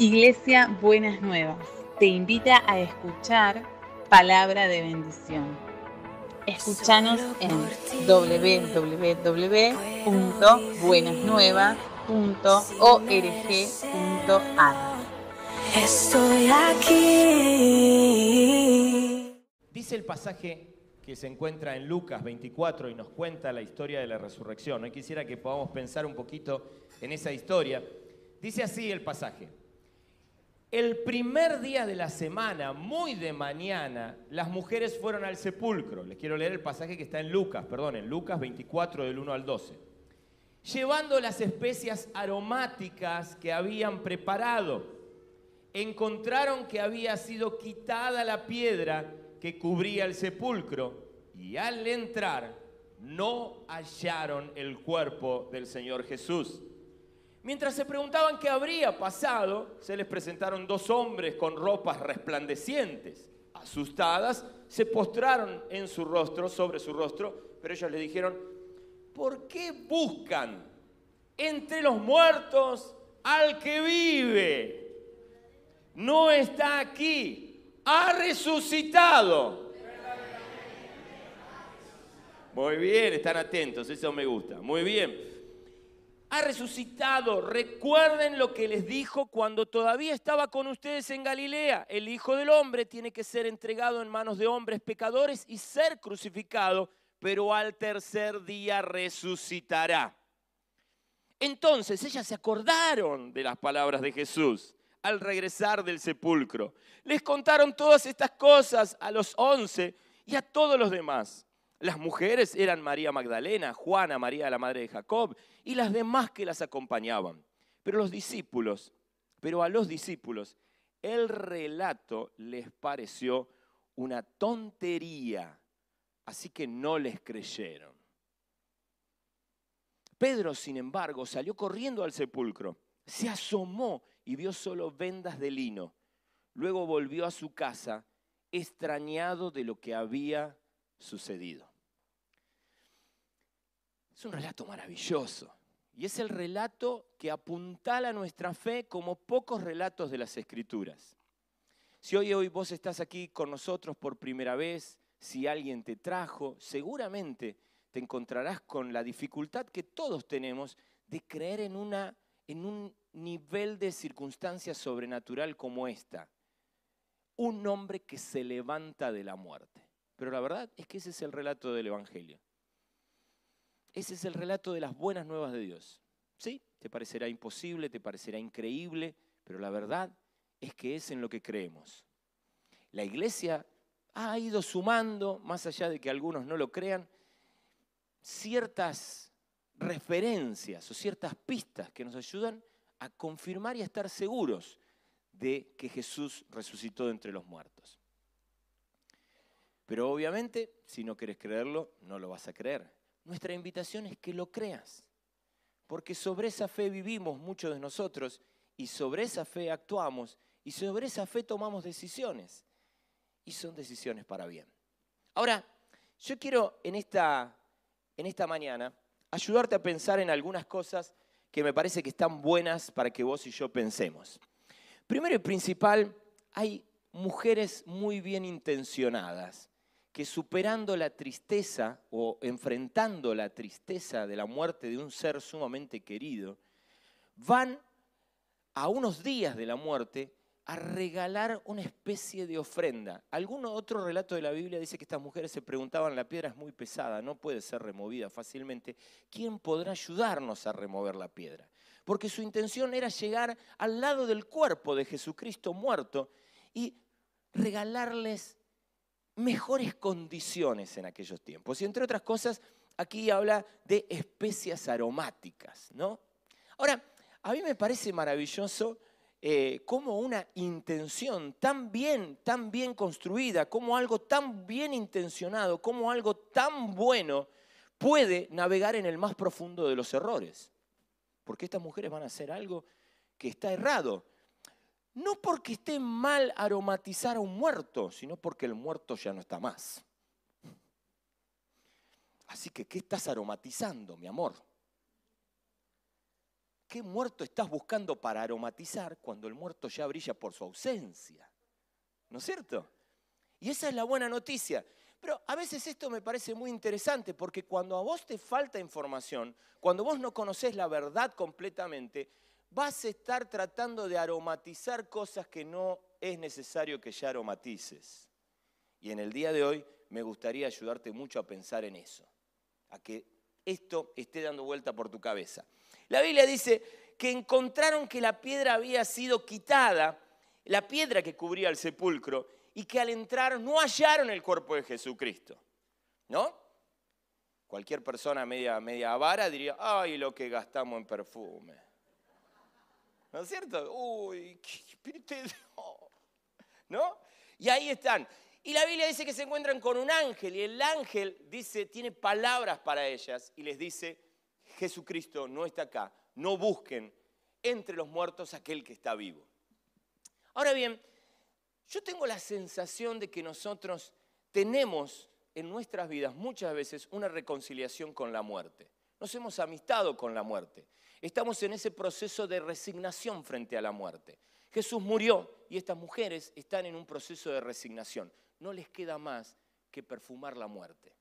Iglesia Buenas Nuevas te invita a escuchar palabra de bendición. Escúchanos en www.buenasnuevas.org.ar. Estoy aquí. Dice el pasaje que se encuentra en Lucas 24 y nos cuenta la historia de la resurrección. Hoy quisiera que podamos pensar un poquito en esa historia. Dice así el pasaje. El primer día de la semana, muy de mañana, las mujeres fueron al sepulcro. Les quiero leer el pasaje que está en Lucas, perdón, en Lucas 24 del 1 al 12. Llevando las especias aromáticas que habían preparado, encontraron que había sido quitada la piedra que cubría el sepulcro y al entrar no hallaron el cuerpo del Señor Jesús. Mientras se preguntaban qué habría pasado, se les presentaron dos hombres con ropas resplandecientes. Asustadas, se postraron en su rostro, sobre su rostro, pero ellos le dijeron, ¿por qué buscan entre los muertos al que vive? No está aquí, ha resucitado. Muy bien, están atentos, eso me gusta. Muy bien ha resucitado. Recuerden lo que les dijo cuando todavía estaba con ustedes en Galilea. El Hijo del Hombre tiene que ser entregado en manos de hombres pecadores y ser crucificado, pero al tercer día resucitará. Entonces ellas se acordaron de las palabras de Jesús al regresar del sepulcro. Les contaron todas estas cosas a los once y a todos los demás. Las mujeres eran María Magdalena, Juana, María la madre de Jacob y las demás que las acompañaban. Pero los discípulos, pero a los discípulos, el relato les pareció una tontería, así que no les creyeron. Pedro, sin embargo, salió corriendo al sepulcro, se asomó y vio solo vendas de lino. Luego volvió a su casa, extrañado de lo que había sucedido. Es un relato maravilloso. Y es el relato que apuntala nuestra fe como pocos relatos de las Escrituras. Si hoy, hoy vos estás aquí con nosotros por primera vez, si alguien te trajo, seguramente te encontrarás con la dificultad que todos tenemos de creer en, una, en un nivel de circunstancia sobrenatural como esta. Un hombre que se levanta de la muerte. Pero la verdad es que ese es el relato del Evangelio. Ese es el relato de las buenas nuevas de Dios. ¿Sí? Te parecerá imposible, te parecerá increíble, pero la verdad es que es en lo que creemos. La iglesia ha ido sumando, más allá de que algunos no lo crean, ciertas referencias o ciertas pistas que nos ayudan a confirmar y a estar seguros de que Jesús resucitó de entre los muertos. Pero obviamente, si no quieres creerlo, no lo vas a creer. Nuestra invitación es que lo creas, porque sobre esa fe vivimos muchos de nosotros y sobre esa fe actuamos y sobre esa fe tomamos decisiones y son decisiones para bien. Ahora, yo quiero en esta, en esta mañana ayudarte a pensar en algunas cosas que me parece que están buenas para que vos y yo pensemos. Primero y principal, hay mujeres muy bien intencionadas que superando la tristeza o enfrentando la tristeza de la muerte de un ser sumamente querido, van a unos días de la muerte a regalar una especie de ofrenda. Algún otro relato de la Biblia dice que estas mujeres se preguntaban, la piedra es muy pesada, no puede ser removida fácilmente, ¿quién podrá ayudarnos a remover la piedra? Porque su intención era llegar al lado del cuerpo de Jesucristo muerto y regalarles mejores condiciones en aquellos tiempos. Y entre otras cosas, aquí habla de especias aromáticas, ¿no? Ahora, a mí me parece maravilloso eh, cómo una intención tan bien, tan bien construida, como algo tan bien intencionado, como algo tan bueno puede navegar en el más profundo de los errores. Porque estas mujeres van a hacer algo que está errado. No porque esté mal aromatizar a un muerto, sino porque el muerto ya no está más. Así que, ¿qué estás aromatizando, mi amor? ¿qué muerto estás buscando para aromatizar cuando el muerto ya brilla por su ausencia? ¿No es cierto? Y esa es la buena noticia. Pero a veces esto me parece muy interesante porque cuando a vos te falta información, cuando vos no conoces la verdad completamente, vas a estar tratando de aromatizar cosas que no es necesario que ya aromatices. Y en el día de hoy me gustaría ayudarte mucho a pensar en eso, a que esto esté dando vuelta por tu cabeza. La Biblia dice que encontraron que la piedra había sido quitada, la piedra que cubría el sepulcro, y que al entrar no hallaron el cuerpo de Jesucristo. ¿No? Cualquier persona media, media avara diría, ay, lo que gastamos en perfume. ¿No es cierto? Uy, qué ¿No? Y ahí están. Y la Biblia dice que se encuentran con un ángel y el ángel dice, tiene palabras para ellas y les dice, Jesucristo no está acá, no busquen entre los muertos aquel que está vivo. Ahora bien, yo tengo la sensación de que nosotros tenemos en nuestras vidas muchas veces una reconciliación con la muerte. Nos hemos amistado con la muerte. Estamos en ese proceso de resignación frente a la muerte. Jesús murió y estas mujeres están en un proceso de resignación. No les queda más que perfumar la muerte.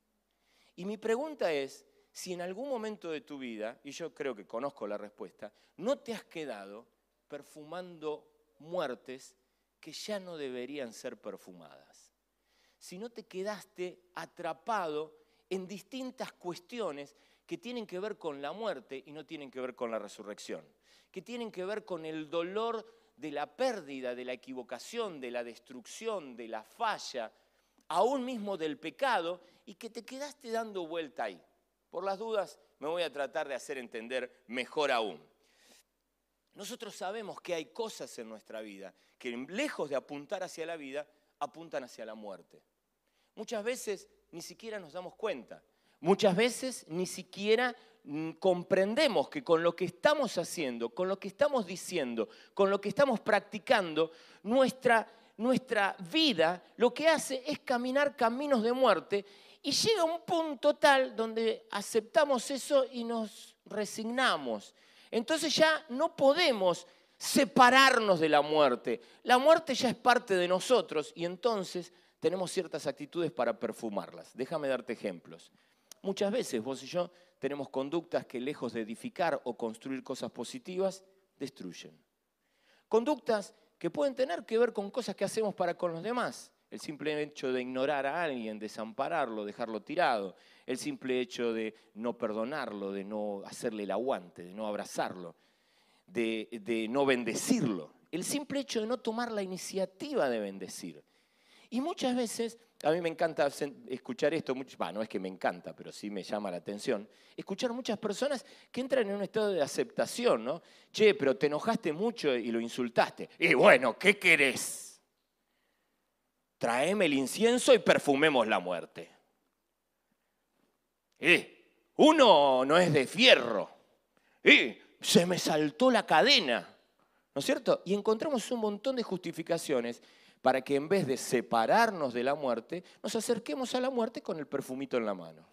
Y mi pregunta es, si en algún momento de tu vida, y yo creo que conozco la respuesta, no te has quedado perfumando muertes que ya no deberían ser perfumadas. Si no te quedaste atrapado en distintas cuestiones que tienen que ver con la muerte y no tienen que ver con la resurrección, que tienen que ver con el dolor de la pérdida, de la equivocación, de la destrucción, de la falla, aún mismo del pecado, y que te quedaste dando vuelta ahí. Por las dudas, me voy a tratar de hacer entender mejor aún. Nosotros sabemos que hay cosas en nuestra vida que lejos de apuntar hacia la vida, apuntan hacia la muerte. Muchas veces ni siquiera nos damos cuenta. Muchas veces ni siquiera mm, comprendemos que con lo que estamos haciendo, con lo que estamos diciendo, con lo que estamos practicando, nuestra, nuestra vida lo que hace es caminar caminos de muerte y llega un punto tal donde aceptamos eso y nos resignamos. Entonces ya no podemos separarnos de la muerte. La muerte ya es parte de nosotros y entonces tenemos ciertas actitudes para perfumarlas. Déjame darte ejemplos. Muchas veces vos y yo tenemos conductas que lejos de edificar o construir cosas positivas, destruyen. Conductas que pueden tener que ver con cosas que hacemos para con los demás. El simple hecho de ignorar a alguien, desampararlo, dejarlo tirado. El simple hecho de no perdonarlo, de no hacerle el aguante, de no abrazarlo de, no bendecirlo. El simple hecho de no tomar la iniciativa de bendecir. Y muchas veces, a mí me encanta escuchar esto, no es que me encanta, pero sí me llama la atención, escuchar muchas personas que entran en un estado de aceptación, ¿no? Che, pero te enojaste mucho y lo insultaste. Y bueno, ¿qué querés? Traeme el incienso y perfumemos la muerte. Eh, uno no es de fierro. Eh, se me saltó la cadena, ¿no es cierto? Y encontramos un montón de justificaciones para que en vez de separarnos de la muerte, nos acerquemos a la muerte con el perfumito en la mano.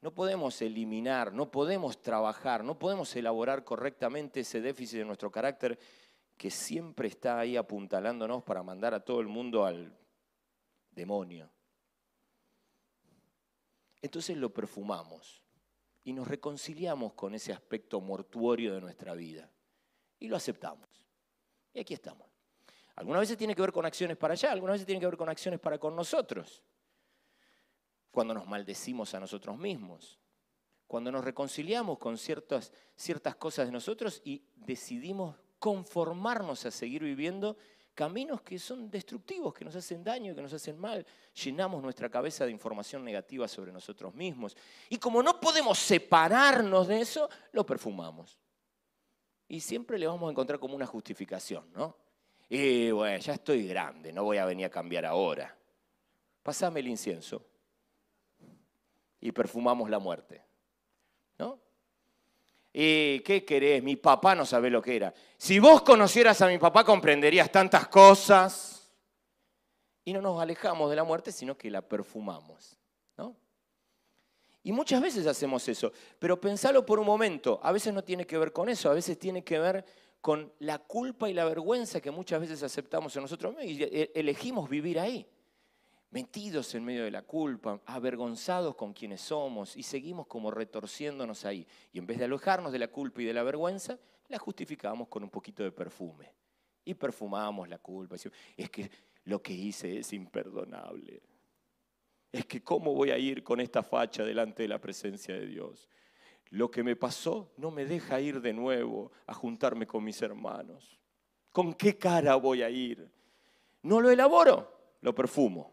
No podemos eliminar, no podemos trabajar, no podemos elaborar correctamente ese déficit de nuestro carácter que siempre está ahí apuntalándonos para mandar a todo el mundo al demonio. Entonces lo perfumamos y nos reconciliamos con ese aspecto mortuorio de nuestra vida. Y lo aceptamos. Y aquí estamos. Algunas veces tiene que ver con acciones para allá, algunas veces tiene que ver con acciones para con nosotros. Cuando nos maldecimos a nosotros mismos. Cuando nos reconciliamos con ciertas, ciertas cosas de nosotros y decidimos conformarnos a seguir viviendo caminos que son destructivos, que nos hacen daño, que nos hacen mal. Llenamos nuestra cabeza de información negativa sobre nosotros mismos. Y como no podemos separarnos de eso, lo perfumamos. Y siempre le vamos a encontrar como una justificación, ¿no? Y bueno, ya estoy grande, no voy a venir a cambiar ahora. Pásame el incienso. Y perfumamos la muerte. ¿No? ¿Y qué querés? Mi papá no sabe lo que era. Si vos conocieras a mi papá comprenderías tantas cosas. Y no nos alejamos de la muerte, sino que la perfumamos. Y muchas veces hacemos eso, pero pensalo por un momento, a veces no tiene que ver con eso, a veces tiene que ver con la culpa y la vergüenza que muchas veces aceptamos en nosotros mismos y e- elegimos vivir ahí, metidos en medio de la culpa, avergonzados con quienes somos y seguimos como retorciéndonos ahí. Y en vez de alojarnos de la culpa y de la vergüenza, la justificamos con un poquito de perfume. Y perfumamos la culpa. Es que lo que hice es imperdonable. Es que cómo voy a ir con esta facha delante de la presencia de Dios lo que me pasó no me deja ir de nuevo a juntarme con mis hermanos. ¿Con qué cara voy a ir? No lo elaboro, lo perfumo.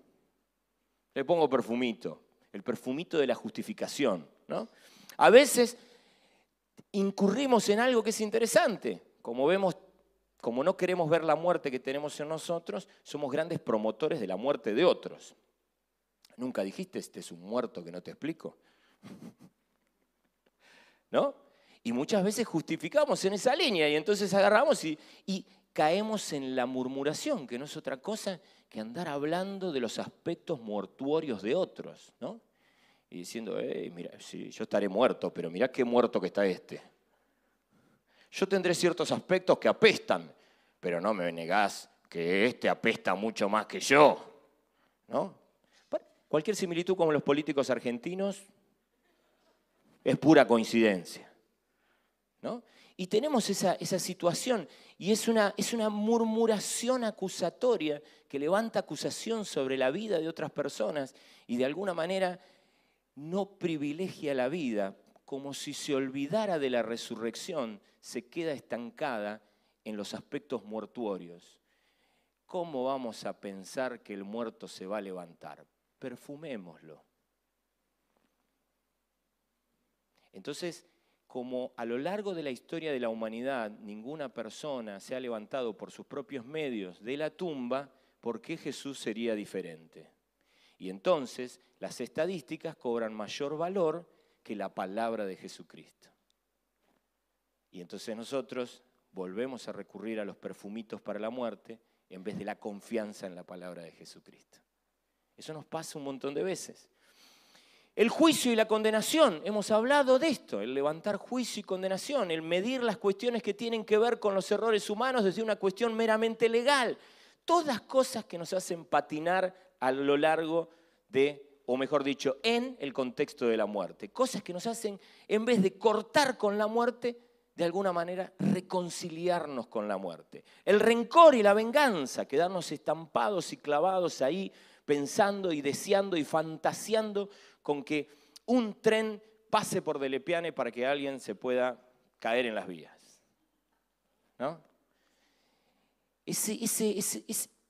Le pongo perfumito, el perfumito de la justificación. ¿no? A veces incurrimos en algo que es interesante. Como vemos, como no queremos ver la muerte que tenemos en nosotros, somos grandes promotores de la muerte de otros. Nunca dijiste, este es un muerto que no te explico. ¿no? Y muchas veces justificamos en esa línea y entonces agarramos y, caemos en la murmuración, que no es otra cosa que andar hablando de los aspectos mortuorios de otros, ¿no? Y diciendo, mira, sí, yo estaré muerto, pero mira qué muerto que está este. Yo tendré ciertos aspectos que apestan, pero no me negás que este apesta mucho más que yo, ¿no? Cualquier similitud con los políticos argentinos es pura coincidencia. ¿no? Y tenemos esa, situación y es una, es una murmuración acusatoria que levanta acusación sobre la vida de otras personas y de alguna manera no privilegia la vida, como si se olvidara de la resurrección, se queda estancada en los aspectos mortuorios. ¿Cómo vamos a pensar que el muerto se va a levantar? Perfumémoslo. Entonces, como a lo largo de la historia de la humanidad ninguna persona se ha levantado por sus propios medios de la tumba, ¿por qué Jesús sería diferente? Y entonces las estadísticas cobran mayor valor que la palabra de Jesucristo. Y entonces nosotros volvemos a recurrir a los perfumitos para la muerte en vez de la confianza en la palabra de Jesucristo. Eso nos pasa un montón de veces. El juicio y la condenación, hemos hablado de esto, el levantar juicio y condenación, el medir las cuestiones que tienen que ver con los errores humanos desde una cuestión meramente legal. Todas cosas que nos hacen patinar a lo largo de, o mejor dicho, en el contexto de la muerte. Cosas que nos hacen, en vez de cortar con la muerte, de alguna manera reconciliarnos con la muerte. El rencor y la venganza, quedarnos estampados y clavados ahí pensando y deseando y fantaseando con que un tren pase por Delepiane para que alguien se pueda caer en las vías. ¿No?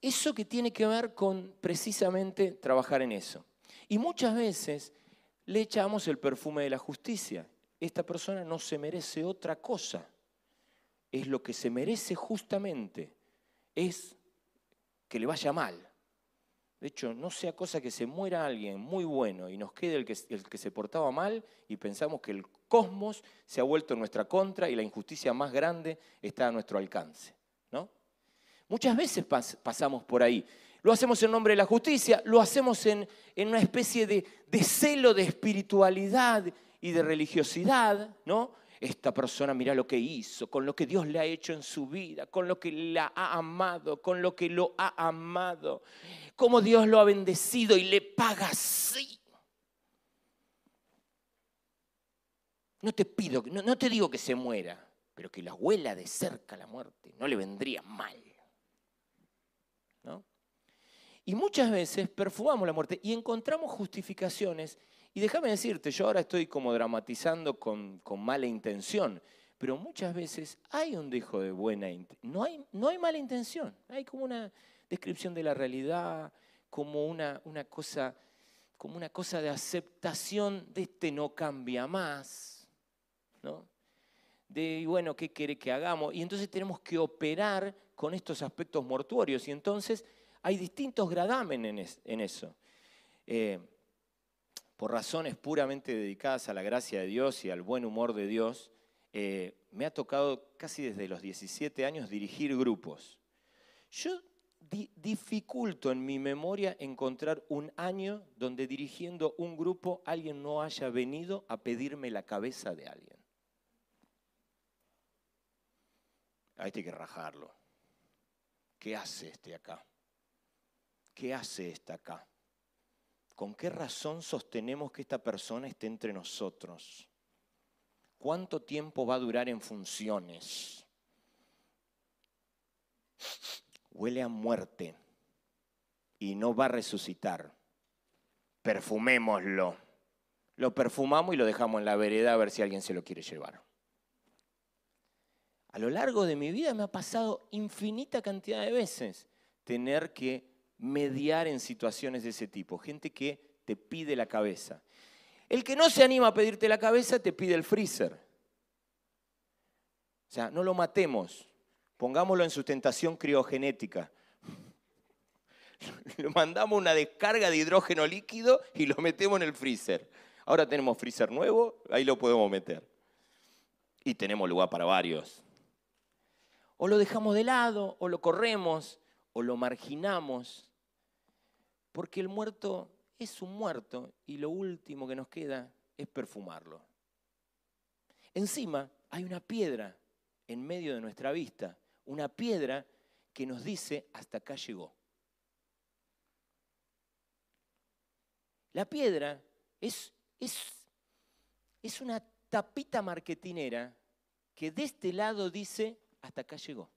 eso que tiene que ver con precisamente trabajar en eso. Y muchas veces le echamos el perfume de la justicia. Esta persona no se merece otra cosa. Es lo que se merece justamente. Es que le vaya mal. De hecho, no sea cosa que se muera alguien muy bueno y nos quede el que, el que se portaba mal y pensamos que el cosmos se ha vuelto en nuestra contra y la injusticia más grande está a nuestro alcance. ¿no? Muchas veces pasamos por ahí. Lo hacemos en nombre de la justicia, lo hacemos en, en una especie de, de, celo de espiritualidad y de religiosidad, ¿no? Esta persona mira lo que hizo, con lo que Dios le ha hecho en su vida, con lo que la ha amado, con lo que lo ha amado, cómo Dios lo ha bendecido y le paga así. No te pido, no, no te digo que se muera, pero que la huela de cerca la muerte, no le vendría mal. ¿No? Y muchas veces perfumamos la muerte y encontramos justificaciones y déjame decirte, yo ahora estoy como dramatizando con, mala intención, pero muchas veces hay un dejo de buena intención. No hay, no hay mala intención, hay como una descripción de la realidad, como una, una, cosa, como una cosa de aceptación de este no cambia más, ¿no? De, bueno, ¿qué quiere que hagamos? Y entonces tenemos que operar con estos aspectos mortuorios. Y entonces hay distintos gradámenes en eso. Eh, por razones puramente dedicadas a la gracia de Dios y al buen humor de Dios, eh, me ha tocado casi desde los 17 años dirigir grupos. Yo di- dificulto en mi memoria encontrar un año donde dirigiendo un grupo alguien no haya venido a pedirme la cabeza de alguien. A este hay que rajarlo. ¿Qué hace este acá? ¿Qué hace este acá? ¿Con qué razón sostenemos que esta persona esté entre nosotros? ¿Cuánto tiempo va a durar en funciones? Huele a muerte y no va a resucitar. Perfumémoslo. Lo perfumamos y lo dejamos en la vereda a ver si alguien se lo quiere llevar. A lo largo de mi vida me ha pasado infinita cantidad de veces tener que mediar en situaciones de ese tipo. Gente que te pide la cabeza. El que no se anima a pedirte la cabeza te pide el freezer. O sea, no lo matemos. Pongámoslo en sustentación criogenética. Le mandamos una descarga de hidrógeno líquido y lo metemos en el freezer. Ahora tenemos freezer nuevo, ahí lo podemos meter. Y tenemos lugar para varios. O lo dejamos de lado, o lo corremos, o lo marginamos. Porque el muerto es un muerto y lo último que nos queda es perfumarlo. Encima hay una piedra en medio de nuestra vista, una piedra que nos dice hasta acá llegó. La piedra es, es, es una tapita marketinera que de este lado dice hasta acá llegó.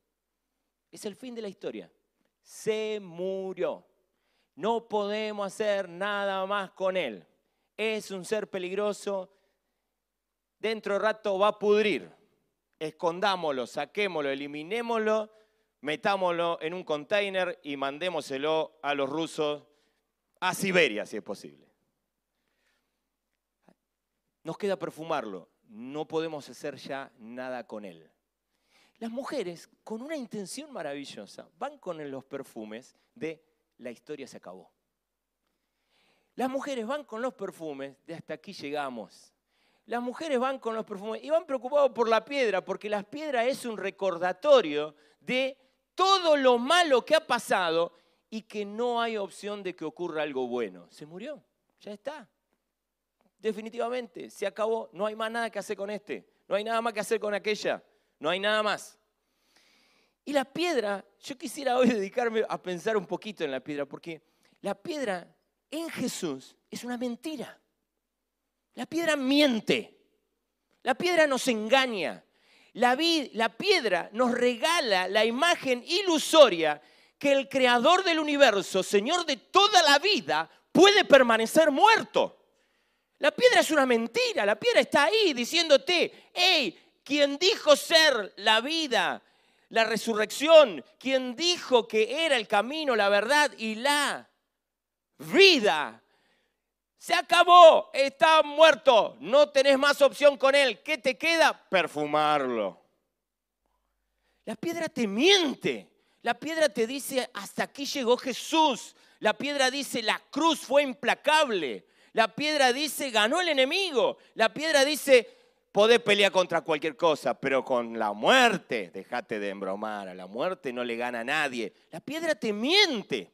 Es el fin de la historia. Se murió. No podemos hacer nada más con él. Es un ser peligroso. Dentro de rato va a pudrir. Escondámoslo, saquémoslo, eliminémoslo, metámoslo en un container y mandémoselo a los rusos a Siberia, si es posible. Nos queda perfumarlo. No podemos hacer ya nada con él. Las mujeres, con una intención maravillosa, van con los perfumes de la historia se acabó. Las mujeres van con los perfumes de hasta aquí llegamos. Las mujeres van con los perfumes y van preocupados por la piedra, porque la piedra es un recordatorio de todo lo malo que ha pasado y que no hay opción de que ocurra algo bueno. Se murió, ya está. Definitivamente, se acabó, no hay más nada que hacer con este, no hay nada más que hacer con aquella, no hay nada más. Y la piedra, yo quisiera hoy dedicarme a pensar un poquito en la piedra, porque la piedra en Jesús es una mentira. La piedra miente. La piedra nos engaña. La, la, piedra nos regala la imagen ilusoria que el creador del universo, Señor de toda la vida, puede permanecer muerto. La piedra es una mentira. La piedra está ahí diciéndote, hey, quien dijo ser la vida, la resurrección, quien dijo que era el camino, la verdad y la vida. Se acabó, está muerto, no tenés más opción con él. ¿Qué te queda? Perfumarlo. La piedra te miente. La piedra te dice, hasta aquí llegó Jesús. La piedra dice, la cruz fue implacable. La piedra dice, ganó el enemigo. La piedra dice, podés pelear contra cualquier cosa, pero con la muerte, déjate de embromar, a la muerte no le gana a nadie. La piedra te miente.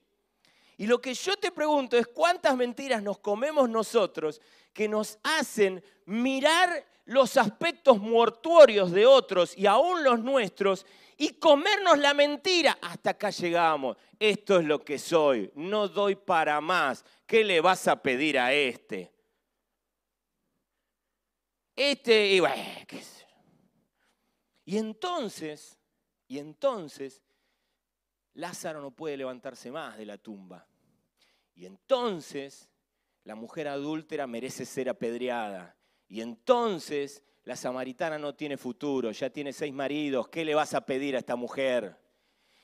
Y lo que yo te pregunto es cuántas mentiras nos comemos nosotros que nos hacen mirar los aspectos mortuorios de otros y aún los nuestros y comernos la mentira. Hasta acá llegamos. Esto es lo que soy. No doy para más. ¿Qué le vas a pedir a este? Este, y bueno, qué sé. Y entonces, y entonces, Lázaro no puede levantarse más de la tumba. Y entonces la mujer adúltera merece ser apedreada. Y entonces la samaritana no tiene futuro, ya tiene seis maridos. ¿Qué le vas a pedir a esta mujer?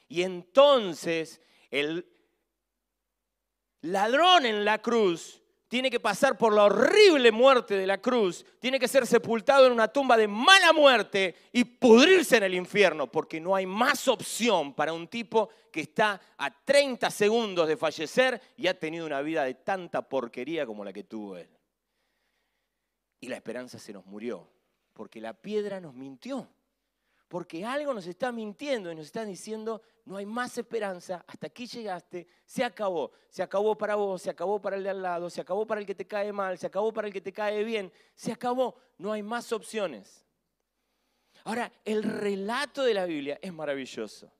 Y entonces el ladrón en la cruz tiene que pasar por la horrible muerte de la cruz, tiene que ser sepultado en una tumba de mala muerte y pudrirse en el infierno, porque no hay más opción para un tipo que está a 30 segundos de fallecer y ha tenido una vida de tanta porquería como la que tuvo él. Y la esperanza se nos murió, porque la piedra nos mintió, Porque algo nos está mintiendo y nos está diciendo, no hay más esperanza, hasta aquí llegaste, se acabó. Se acabó para vos, se acabó para el de al lado, se acabó para el que te cae mal, se acabó para el que te cae bien, se acabó, no hay más opciones. Ahora, el relato de la Biblia es maravilloso.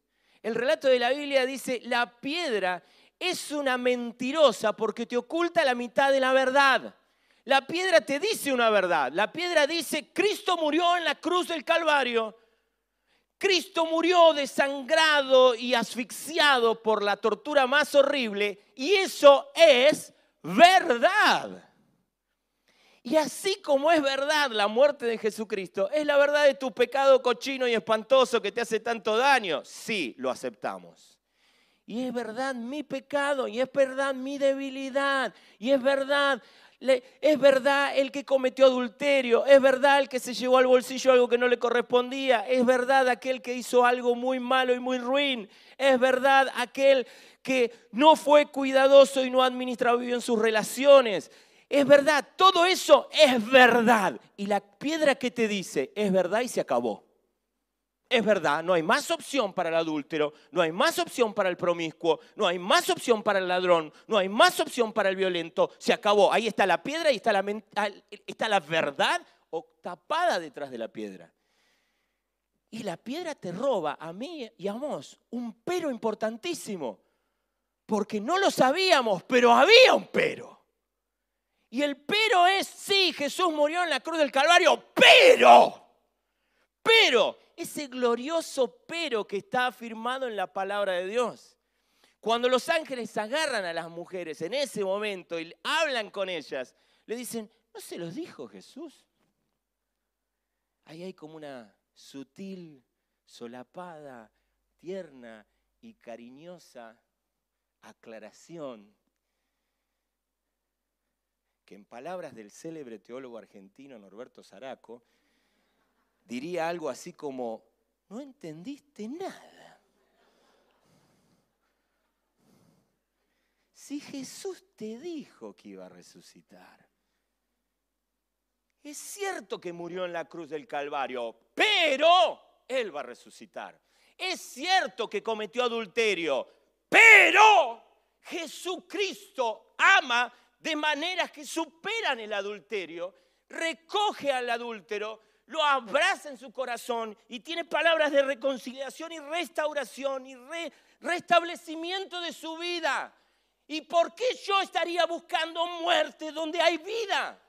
El relato de la Biblia dice, la piedra es una mentirosa porque te oculta la mitad de la verdad. La piedra te dice una verdad. La piedra dice, Cristo murió en la cruz del Calvario Cristo murió desangrado y asfixiado por la tortura más horrible y eso es verdad. Y así como es verdad la muerte de Jesucristo, es la verdad de tu pecado cochino y espantoso que te hace tanto daño. Sí, lo aceptamos. Y es verdad mi pecado, y es verdad mi debilidad, y es verdad es verdad el que cometió adulterio, es verdad el que se llevó al bolsillo algo que no le correspondía, es verdad aquel que hizo algo muy malo y muy ruin, es verdad aquel que no fue cuidadoso y no administrado bien sus relaciones. Es verdad, todo eso es verdad. Y la piedra que te dice es verdad y se acabó. Es verdad, no hay más opción para el adúltero, no hay más opción para el promiscuo, no hay más opción para el ladrón, no hay más opción para el violento. Se acabó. Ahí está la piedra y está la, está la verdad tapada detrás de la piedra. Y la piedra te roba a mí y a vos un pero importantísimo. Porque no lo sabíamos, pero había un pero. Y el pero es, sí, Jesús murió en la cruz del Calvario, pero, pero, ese glorioso pero que está afirmado en la palabra de Dios. Cuando los ángeles agarran a las mujeres en ese momento y hablan con ellas, le dicen, ¿no se los dijo Jesús? Ahí hay como una sutil, solapada, tierna y cariñosa aclaración que en palabras del célebre teólogo argentino Norberto Zaraco, diría algo así como, no entendiste nada. Si Jesús te dijo que iba a resucitar, es cierto que murió en la cruz del Calvario, pero Él va a resucitar. Es cierto que cometió adulterio, pero Jesucristo ama de maneras que superan el adulterio, recoge al adúltero, lo abraza en su corazón y tiene palabras de reconciliación y restauración y restablecimiento de su vida. ¿Y por qué yo estaría buscando muerte donde hay vida?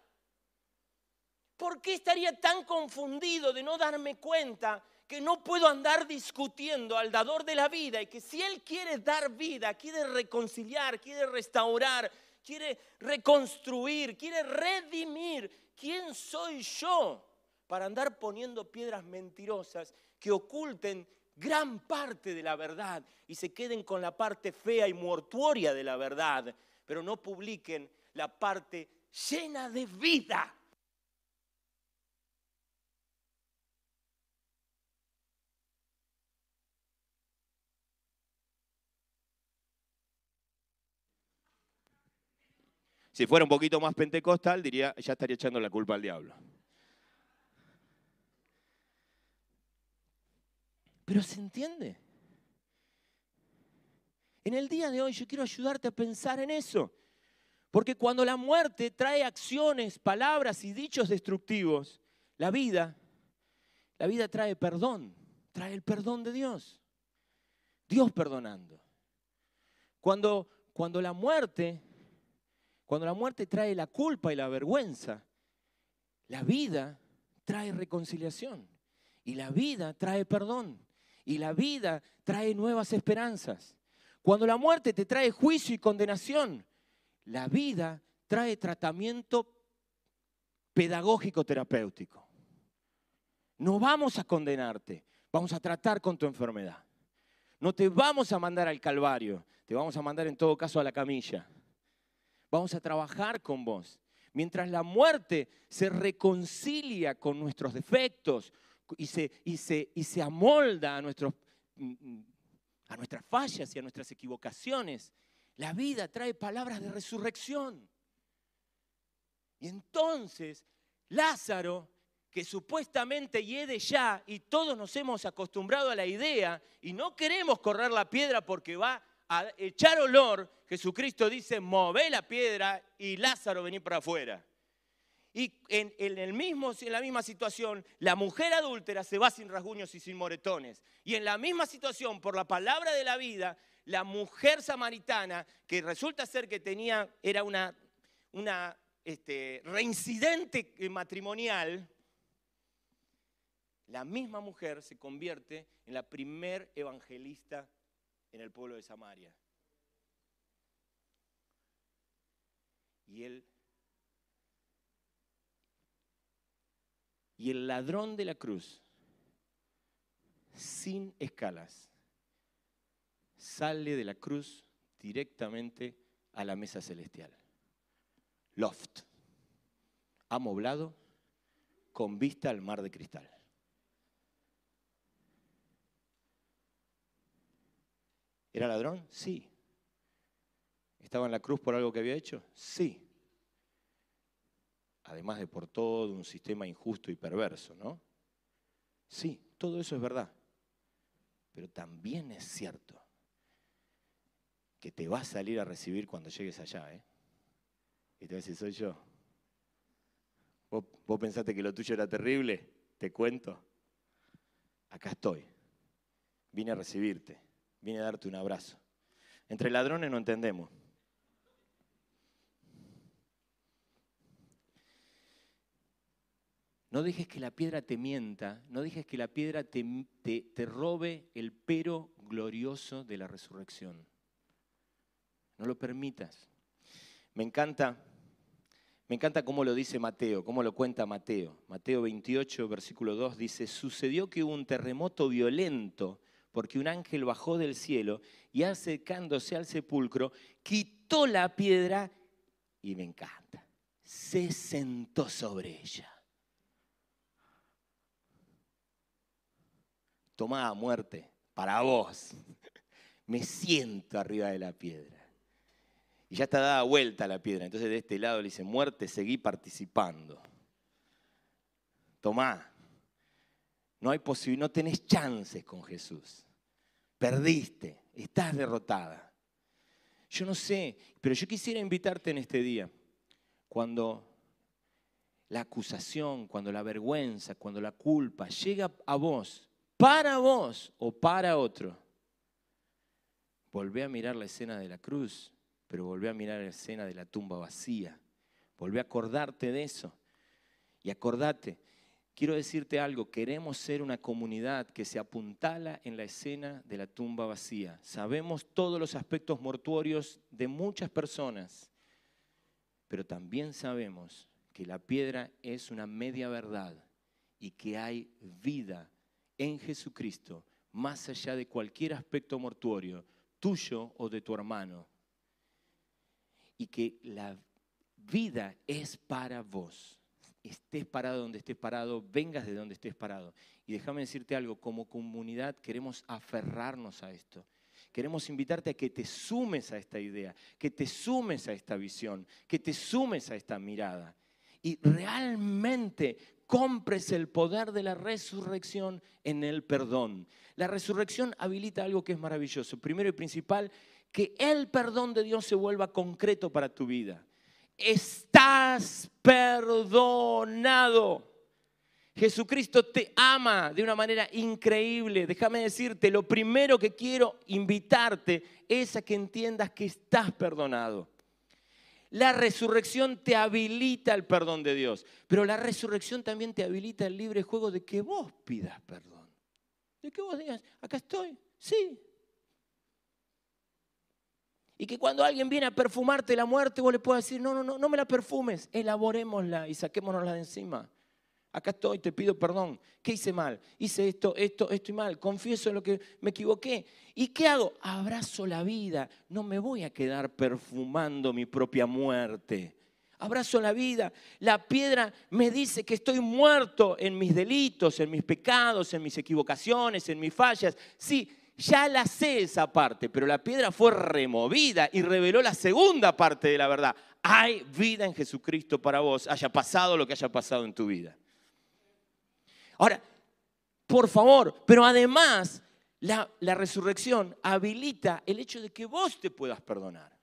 ¿Por qué estaría tan confundido de no darme cuenta que no puedo andar discutiendo al dador de la vida y que si Él quiere dar vida, quiere reconciliar, quiere restaurar, quiere reconstruir, quiere redimir, ¿quién soy yo para andar poniendo piedras mentirosas que oculten gran parte de la verdad y se queden con la parte fea y mortuoria de la verdad, pero no publiquen la parte llena de vida. Si fuera un poquito más pentecostal, diría, ya estaría echando la culpa al diablo. Pero se entiende. En el día de hoy yo quiero ayudarte a pensar en eso. Porque cuando la muerte trae acciones, palabras y dichos destructivos, la vida, la vida trae perdón, trae el perdón de Dios. Dios perdonando. Cuando, cuando la muerte, cuando la muerte trae la culpa y la vergüenza, la vida trae reconciliación y la vida trae perdón y la vida trae nuevas esperanzas. Cuando la muerte te trae juicio y condenación, la vida trae tratamiento pedagógico terapéutico. No vamos a condenarte, vamos a tratar con tu enfermedad. No te vamos a mandar al Calvario, te vamos a mandar en todo caso a la camilla. Vamos a trabajar con vos. Mientras la muerte se reconcilia con nuestros defectos, y se, y se, y se amolda a, nuestros, mm, mm, a nuestras fallas y a nuestras equivocaciones. La vida trae palabras de resurrección. Y entonces Lázaro, que supuestamente hiede ya y todos nos hemos acostumbrado a la idea y no queremos correr la piedra porque va a echar olor, Jesucristo dice, move la piedra y Lázaro vení para afuera. Y en, el mismo, en la misma situación, la mujer adúltera se va sin rasguños y sin moretones. Y en la misma situación, por la palabra de la vida, la mujer samaritana, que resulta ser que tenía, era una, una este, reincidente matrimonial, la misma mujer se convierte en la primer evangelista en el pueblo de Samaria. Y él y el ladrón de la cruz sin escalas sale de la cruz directamente a la mesa celestial. Loft, amoblado con vista al mar de cristal. ¿Era ladrón? Sí. ¿Estaba en la cruz por algo que había hecho? Sí. Además de por todo un sistema injusto y perverso, ¿no? Sí, todo eso es verdad. Pero también es cierto que te va a salir a recibir cuando llegues allá, ¿eh? Y te va a decir, soy yo. ¿Vos, vos pensaste que lo tuyo era terrible? Te cuento. Acá estoy. Vine a recibirte. Vine a darte un abrazo. Entre ladrones no entendemos. No dejes que la piedra te mienta, no dejes que la piedra te, robe el pero glorioso de la resurrección. No lo permitas. Me encanta, me encanta cómo lo dice Mateo, cómo lo cuenta Mateo. Mateo 28, versículo 2 dice, sucedió que hubo un terremoto violento porque un ángel bajó del cielo y acercándose al sepulcro, quitó la piedra y me encanta, se sentó sobre ella. Tomada muerte para vos. Me siento arriba de la piedra. Y ya está dada vuelta la piedra. Entonces de este lado le dice, muerte, seguí participando. Tomá. No hay posibilidad, no tenés chances con Jesús. Perdiste, estás derrotada. Yo no sé, pero yo quisiera invitarte en este día, cuando la acusación, cuando la vergüenza, cuando la culpa llega a vos, para vos o para otro, volvé a mirar la escena de la cruz, pero volvé a mirar la escena de la tumba vacía. Volvé a acordarte de eso. Y acordate, quiero decirte algo, queremos ser una comunidad que se apuntala en la escena de la tumba vacía. Sabemos todos los aspectos mortuorios de muchas personas, pero también sabemos que la piedra es una media verdad y que hay vida en Jesucristo más allá de cualquier aspecto mortuorio, tuyo o de tu hermano. Y que la vida es para vos. Estés parado donde estés parado, vengas de donde estés parado. Y déjame decirte algo, como comunidad queremos aferrarnos a esto. Queremos invitarte a que te sumes a esta idea, que te sumes a esta visión, que te sumes a esta mirada. Y realmente compres el poder de la resurrección en el perdón. La resurrección habilita algo que es maravilloso. Primero y principal, que el perdón de Dios se vuelva concreto para tu vida. Estás perdonado. Jesucristo te ama de una manera increíble. Déjame decirte, lo primero que quiero invitarte es a que entiendas que estás perdonado. La resurrección te habilita el perdón de Dios, pero la resurrección también te habilita el libre juego de que vos pidas perdón. De que vos digas, acá estoy, sí. Y que cuando alguien viene a perfumarte la muerte, vos le puedas decir, no, no, no, no me la perfumes, elaborémosla y saquémonosla de encima. Acá estoy, te pido perdón. ¿Qué hice mal? Hice esto, esto, esto y mal. Confieso en lo que me equivoqué. ¿Y qué hago? Abrazo la vida. No me voy a quedar perfumando mi propia muerte. Abrazo la vida. La piedra me dice que estoy muerto en mis delitos, en mis pecados, en mis equivocaciones, en mis fallas. Sí, ya la sé esa parte, pero la piedra fue removida y reveló la segunda parte de la verdad. Hay vida en Jesucristo para vos, haya pasado lo que haya pasado en tu vida. Ahora, por favor, pero además la, resurrección habilita el hecho de que vos te puedas perdonar.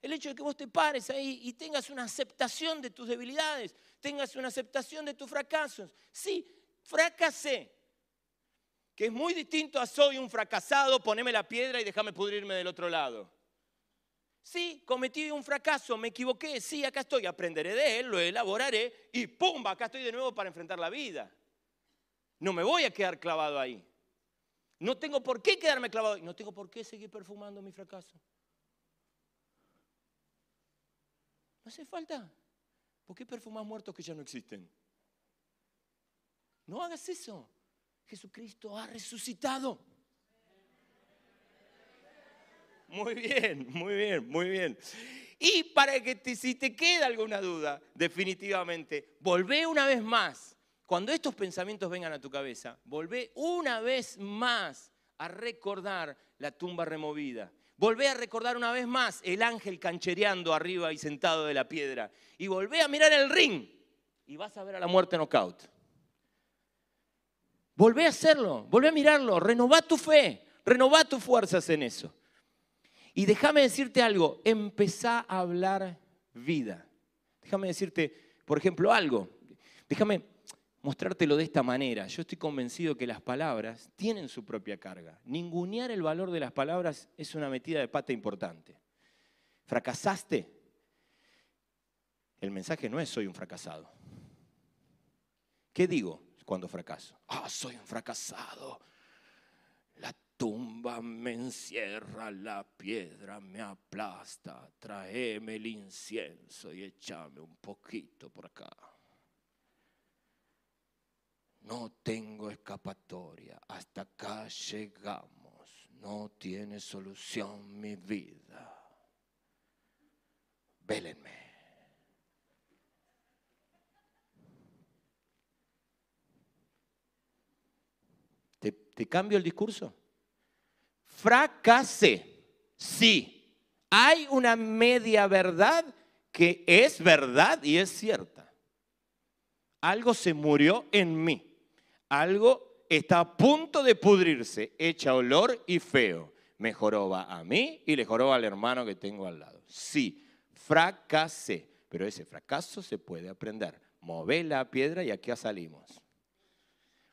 El hecho de que vos te pares ahí y tengas una aceptación de tus debilidades, tengas una aceptación de tus fracasos. Sí, fracasé. Que es muy distinto a soy un fracasado, poneme la piedra y déjame pudrirme del otro lado. Sí, cometí un fracaso, me equivoqué, sí, acá estoy, aprenderé de él, lo elaboraré y ¡pum! Acá estoy de nuevo para enfrentar la vida. No me voy a quedar clavado ahí. No tengo por qué quedarme clavado ahí. No tengo por qué seguir perfumando mi fracaso. No hace falta. ¿Por qué perfumas muertos que ya no existen? No hagas eso. Jesucristo ha resucitado. Muy bien, muy bien, muy bien. Y para que si te queda alguna duda, definitivamente, volvé una vez más. Cuando estos pensamientos vengan a tu cabeza, volvé una vez más a recordar la tumba removida. Volvé a recordar una vez más el ángel canchereando arriba y sentado de la piedra. Y volvé a mirar el ring y vas a ver a la muerte knockout. Volvé a hacerlo, volvé a mirarlo, renová tu fe, renová tus fuerzas en eso. Y déjame decirte algo, empezá a hablar vida. Déjame decirte, por ejemplo, algo. Déjame mostrártelo de esta manera. Yo estoy convencido que las palabras tienen su propia carga. Ningunear el valor de las palabras es una metida de pata importante. ¿Fracasaste? El mensaje no es soy un fracasado. ¿Qué digo cuando fracaso? Ah, soy un fracasado tumba me encierra, la piedra me aplasta, tráeme el incienso y échame un poquito por acá. No tengo escapatoria, hasta acá llegamos, no tiene solución mi vida. Vélenme. ¿Te, ¿Te cambio el discurso? Fracasé. Sí, hay una media verdad que es verdad y es cierta. Algo se murió en mí. Algo está a punto de pudrirse, echa olor y feo. Me joroba a mí y le joroba al hermano que tengo al lado. Sí, fracasé, pero ese fracaso se puede aprender. Mové la piedra y aquí salimos.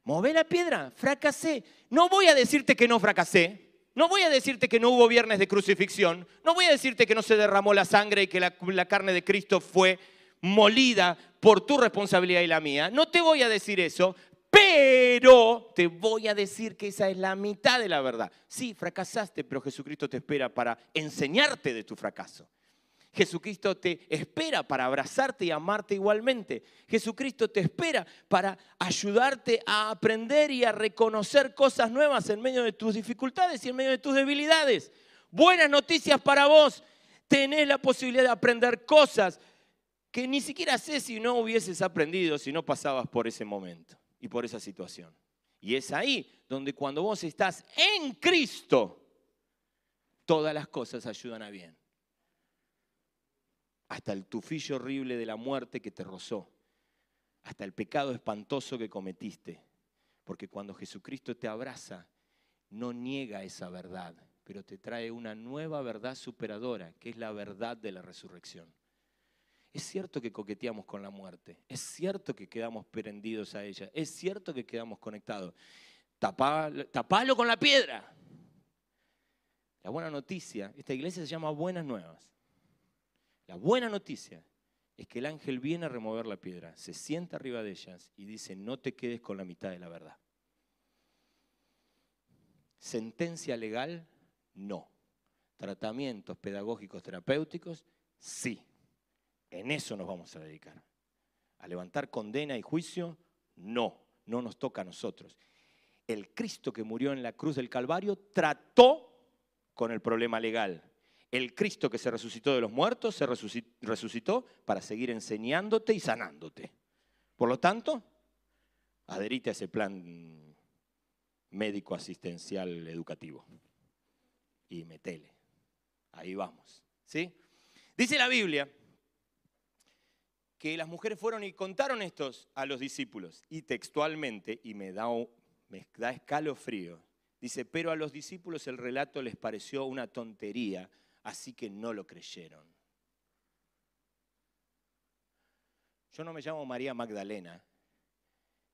Mové la piedra, fracasé. No voy a decirte que no fracasé. No voy a decirte que no hubo viernes de crucifixión, no voy a decirte que no se derramó la sangre y que la, carne de Cristo fue molida por tu responsabilidad y la mía. No te voy a decir eso, pero te voy a decir que esa es la mitad de la verdad. Sí, fracasaste, pero Jesucristo te espera para enseñarte de tu fracaso. Jesucristo te espera para abrazarte y amarte igualmente. Jesucristo te espera para ayudarte a aprender y a reconocer cosas nuevas en medio de tus dificultades y en medio de tus debilidades. Buenas noticias para vos. Tenés la posibilidad de aprender cosas que ni siquiera sé si no hubieses aprendido si no pasabas por ese momento y por esa situación. Y es ahí donde cuando vos estás en Cristo, todas las cosas ayudan a bien hasta el tufillo horrible de la muerte que te rozó, hasta el pecado espantoso que cometiste. Porque cuando Jesucristo te abraza, no niega esa verdad, pero te trae una nueva verdad superadora, que es la verdad de la resurrección. Es cierto que coqueteamos con la muerte, es cierto que quedamos prendidos a ella, es cierto que quedamos conectados. tapalo con la piedra. La buena noticia, esta iglesia se llama Buenas Nuevas. La buena noticia es que el ángel viene a remover la piedra, se sienta arriba de ellas y dice, no te quedes con la mitad de la verdad. Sentencia legal, no. Tratamientos pedagógicos terapéuticos, sí. En eso nos vamos a dedicar. A levantar condena y juicio, no. No nos toca a nosotros. El Cristo que murió en la cruz del Calvario trató con el problema legal el Cristo que se resucitó de los muertos se resucitó para seguir enseñándote y sanándote. Por lo tanto, adherite a ese plan médico asistencial educativo y metele. Ahí vamos. ¿Sí? Dice la Biblia que las mujeres fueron y contaron estos a los discípulos. Y textualmente, y me da, un- me da escalofrío, dice, pero a los discípulos el relato les pareció una tontería, así que no lo creyeron. Yo no me llamo María Magdalena,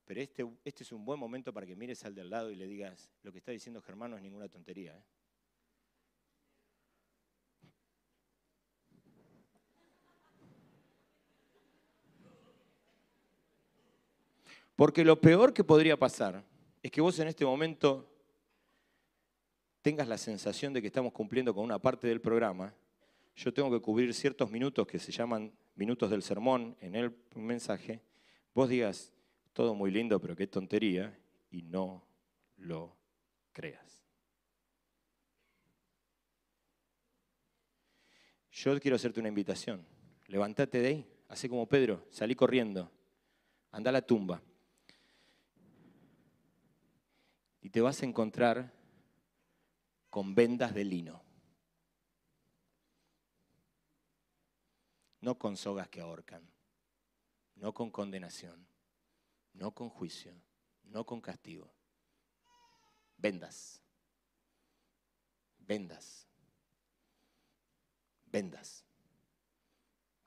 pero este, este es un buen momento para que mires al de al lado y le digas, lo que está diciendo Germán no es ninguna tontería. ¿eh? Porque lo peor que podría pasar es que vos en este momento tengas la sensación de que estamos cumpliendo con una parte del programa. Yo tengo que cubrir ciertos minutos que se llaman minutos del sermón en el mensaje. Vos digas, todo muy lindo, pero qué tontería, y no lo creas. Yo quiero hacerte una invitación. Levántate de ahí, así como Pedro, salí corriendo, anda a la tumba. Y te vas a encontrar con vendas de lino. No con sogas que ahorcan, no con condenación, no con juicio, no con castigo. Vendas. Vendas. Vendas.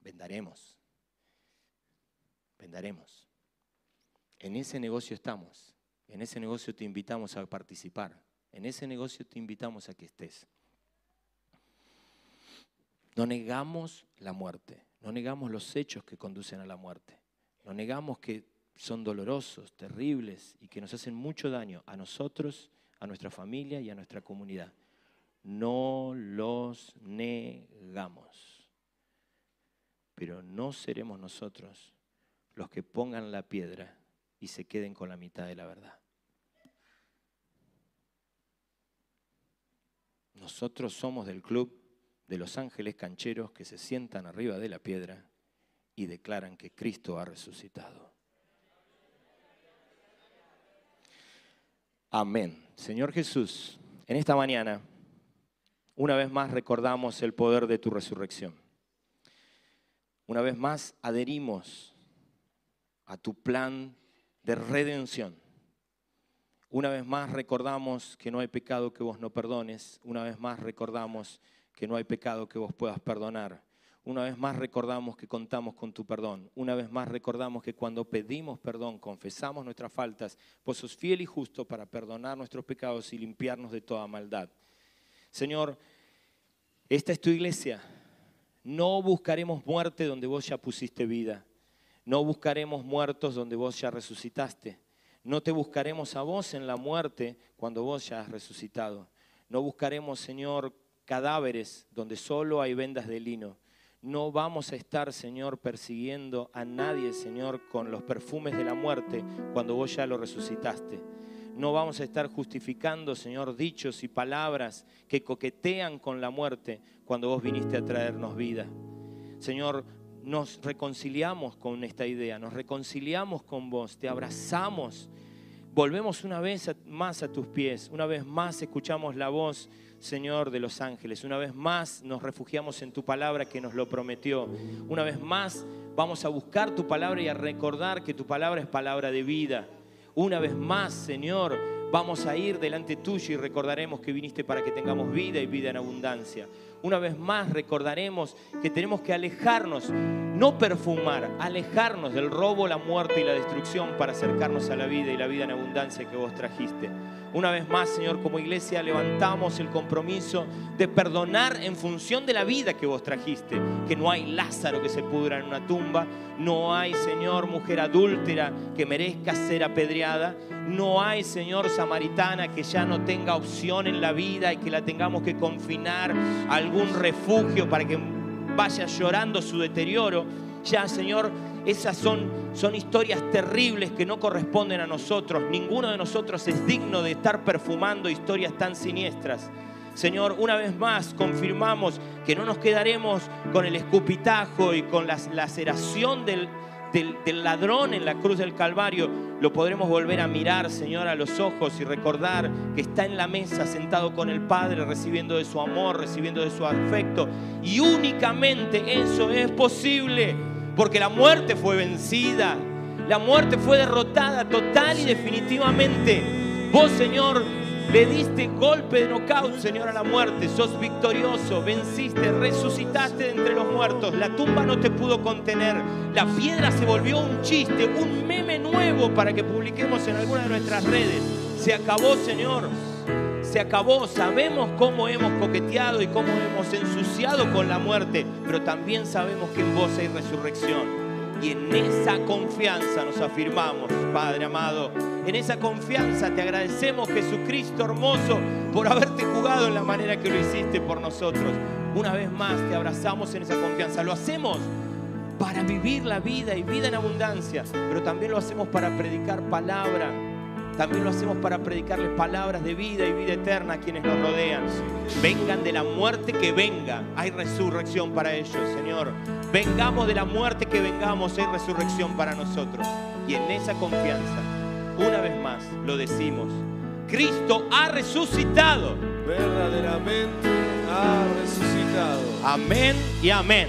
Vendaremos. Vendaremos. En ese negocio estamos. En ese negocio te invitamos a participar. En ese negocio te invitamos a que estés. No negamos la muerte, no negamos los hechos que conducen a la muerte, no negamos que son dolorosos, terribles y que nos hacen mucho daño a nosotros, a nuestra familia y a nuestra comunidad. No los negamos. Pero no seremos nosotros los que pongan la piedra y se queden con la mitad de la verdad. Nosotros somos del club de los ángeles cancheros que se sientan arriba de la piedra y declaran que Cristo ha resucitado. Amén. Señor Jesús, en esta mañana, una vez más recordamos el poder de tu resurrección. Una vez más adherimos a tu plan de redención. Una vez más recordamos que no hay pecado que vos no perdones. Una vez más recordamos que no hay pecado que vos puedas perdonar. Una vez más recordamos que contamos con tu perdón. Una vez más recordamos que cuando pedimos perdón, confesamos nuestras faltas, vos sos fiel y justo para perdonar nuestros pecados y limpiarnos de toda maldad. Señor, esta es tu iglesia. No buscaremos muerte donde vos ya pusiste vida. No buscaremos muertos donde vos ya resucitaste. No te buscaremos a vos en la muerte cuando vos ya has resucitado. No buscaremos, Señor, cadáveres donde solo hay vendas de lino. No vamos a estar, Señor, persiguiendo a nadie, Señor, con los perfumes de la muerte cuando vos ya lo resucitaste. No vamos a estar justificando, Señor, dichos y palabras que coquetean con la muerte cuando vos viniste a traernos vida. Señor, nos reconciliamos con esta idea, nos reconciliamos con vos, te abrazamos, volvemos una vez más a tus pies, una vez más escuchamos la voz, Señor de los ángeles, una vez más nos refugiamos en tu palabra que nos lo prometió, una vez más vamos a buscar tu palabra y a recordar que tu palabra es palabra de vida. Una vez más, Señor, vamos a ir delante tuyo y recordaremos que viniste para que tengamos vida y vida en abundancia. Una vez más recordaremos que tenemos que alejarnos, no perfumar, alejarnos del robo, la muerte y la destrucción para acercarnos a la vida y la vida en abundancia que vos trajiste. Una vez más, Señor, como iglesia levantamos el compromiso de perdonar en función de la vida que vos trajiste. Que no hay Lázaro que se pudra en una tumba, no hay, Señor, mujer adúltera que merezca ser apedreada, no hay, Señor, samaritana que ya no tenga opción en la vida y que la tengamos que confinar a algún refugio para que vaya llorando su deterioro. Ya, Señor, esas son, son historias terribles que no corresponden a nosotros. Ninguno de nosotros es digno de estar perfumando historias tan siniestras. Señor, una vez más confirmamos que no nos quedaremos con el escupitajo y con la laceración del, del, del, ladrón en la cruz del Calvario. Lo podremos volver a mirar, Señor, a los ojos y recordar que está en la mesa sentado con el Padre, recibiendo de su amor, recibiendo de su afecto. Y únicamente eso es posible porque la muerte fue vencida, la muerte fue derrotada total y definitivamente. Vos, Señor, le diste golpe de knockout, Señor, a la muerte. Sos victorioso, venciste, resucitaste de entre los muertos. La tumba no te pudo contener. La piedra se volvió un chiste, un meme nuevo para que publiquemos en alguna de nuestras redes. Se acabó, Señor. Se acabó. Sabemos cómo hemos coqueteado y cómo hemos ensuciado con la muerte, pero también sabemos que en vos hay resurrección. Y en esa confianza nos afirmamos, Padre amado. En esa confianza te agradecemos, Jesucristo hermoso, por haberte jugado en la manera que lo hiciste por nosotros. Una vez más te abrazamos en esa confianza. Lo hacemos para vivir la vida y vida en abundancia, pero también lo hacemos para predicar palabra. También lo hacemos para predicarles palabras de vida y vida eterna a quienes nos rodean. Vengan de la muerte que venga. Hay resurrección para ellos, Señor. Vengamos de la muerte que vengamos, hay resurrección para nosotros. Y en esa confianza, una vez más, lo decimos. Cristo ha resucitado. Verdaderamente ha resucitado. Amén y amén.